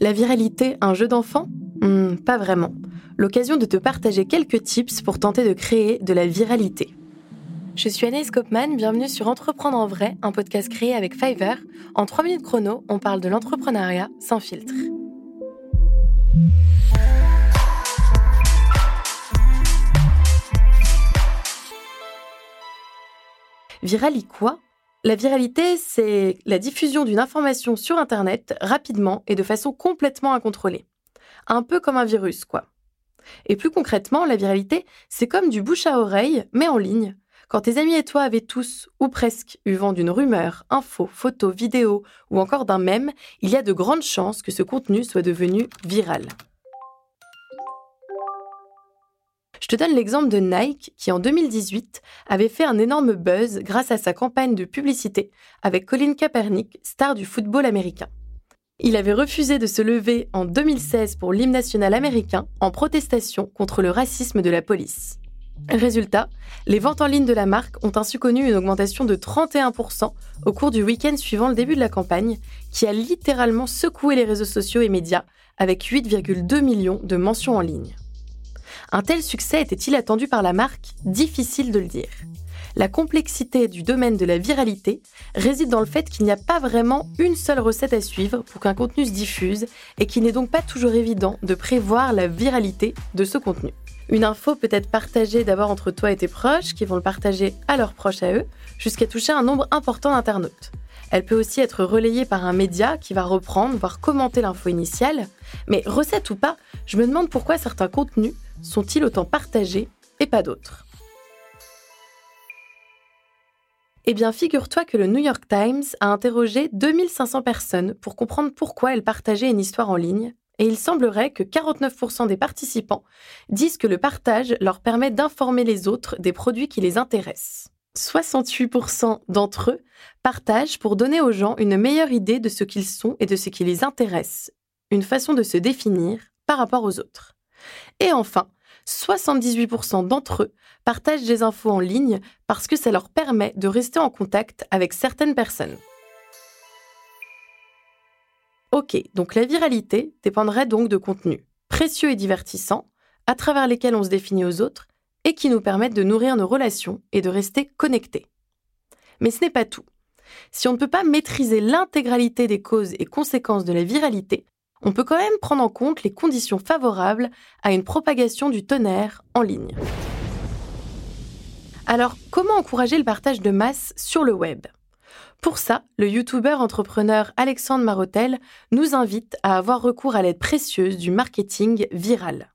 La viralité, un jeu d'enfant? Hmm, Pas vraiment. L'occasion de te partager quelques tips pour tenter de créer de la viralité. Je suis Anaïs Kopman, bienvenue sur Entreprendre en vrai, un podcast créé avec Fiverr. En 3 minutes chrono, on parle de l'entrepreneuriat sans filtre. Virali quoi? La viralité, c'est la diffusion d'une information sur Internet rapidement et de façon complètement incontrôlée. Un peu comme un virus, quoi. Et plus concrètement, la viralité, c'est comme du bouche à oreille, mais en ligne. Quand tes amis et toi avaient tous, ou presque, eu vent d'une rumeur, info, photo, vidéo ou encore d'un mème, il y a de grandes chances que ce contenu soit devenu viral. Je te donne l'exemple de Nike qui en 2018 avait fait un énorme buzz grâce à sa campagne de publicité avec Colin Kaepernick, star du football américain. Il avait refusé de se lever en 2016 pour l'hymne national américain en protestation contre le racisme de la police. Résultat, les ventes en ligne de la marque ont ainsi connu une augmentation de 31% au cours du week-end suivant le début de la campagne, qui a littéralement secoué les réseaux sociaux et médias avec 8,2 millions de mentions en ligne. Un tel succès était-il attendu par la marque? Difficile de le dire. La complexité du domaine de la viralité réside dans le fait qu'il n'y a pas vraiment une seule recette à suivre pour qu'un contenu se diffuse et qu'il n'est donc pas toujours évident de prévoir la viralité de ce contenu. Une info peut être partagée d'abord entre toi et tes proches qui vont le partager à leurs proches à eux jusqu'à toucher un nombre important d'internautes. Elle peut aussi être relayée par un média qui va reprendre, voire commenter l'info initiale. Mais recette ou pas, je me demande pourquoi certains contenus sont-ils autant partagés et pas d'autres? Eh bien, figure-toi que le New York Times a interrogé 2500 personnes pour comprendre pourquoi elles partageaient une histoire en ligne, et il semblerait que 49% des participants disent que le partage leur permet d'informer les autres des produits qui les intéressent. 68% d'entre eux partagent pour donner aux gens une meilleure idée de ce qu'ils sont et de ce qui les intéresse, une façon de se définir par rapport aux autres. Et enfin, 78% d'entre eux partagent des infos en ligne parce que ça leur permet de rester en contact avec certaines personnes. Ok, donc la viralité dépendrait donc de contenus précieux et divertissants, à travers lesquels on se définit aux autres, et qui nous permettent de nourrir nos relations et de rester connectés. Mais ce n'est pas tout. Si on ne peut pas maîtriser l'intégralité des causes et conséquences de la viralité, on peut quand même prendre en compte les conditions favorables à une propagation du tonnerre en ligne. Alors, comment encourager le partage de masse sur le web? Pour ça, le youtubeur entrepreneur Alexandre Marotel nous invite à avoir recours à l'aide précieuse du marketing viral.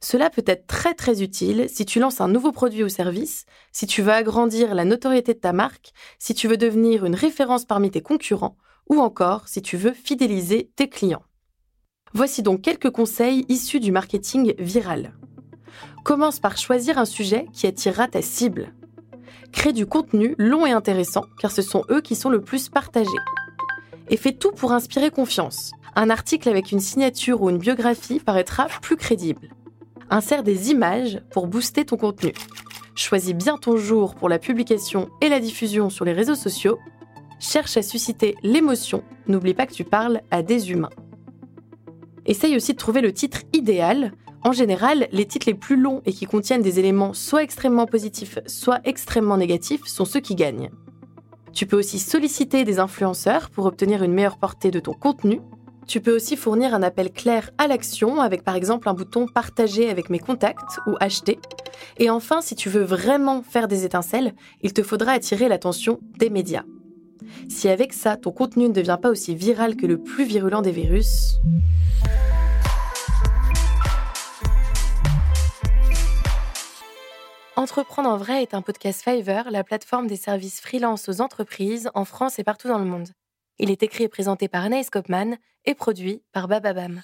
Cela peut être très très utile si tu lances un nouveau produit ou service, si tu veux agrandir la notoriété de ta marque, si tu veux devenir une référence parmi tes concurrents, ou encore si tu veux fidéliser tes clients. Voici donc quelques conseils issus du marketing viral. Commence par choisir un sujet qui attirera ta cible. Crée du contenu long et intéressant, car ce sont eux qui sont le plus partagés. Et fais tout pour inspirer confiance. Un article avec une signature ou une biographie paraîtra plus crédible. Insère des images pour booster ton contenu. Choisis bien ton jour pour la publication et la diffusion sur les réseaux sociaux. Cherche à susciter l'émotion. N'oublie pas que tu parles à des humains. Essaye aussi de trouver le titre idéal. En général, les titres les plus longs et qui contiennent des éléments soit extrêmement positifs, soit extrêmement négatifs sont ceux qui gagnent. Tu peux aussi solliciter des influenceurs pour obtenir une meilleure portée de ton contenu. Tu peux aussi fournir un appel clair à l'action avec par exemple un bouton partager avec mes contacts ou acheter. Et enfin, si tu veux vraiment faire des étincelles, il te faudra attirer l'attention des médias. Si avec ça, ton contenu ne devient pas aussi viral que le plus virulent des virus, Entreprendre en vrai est un podcast Fiverr, la plateforme des services freelance aux entreprises en France et partout dans le monde. Il est écrit et présenté par Anaïs Kopman et produit par Bababam.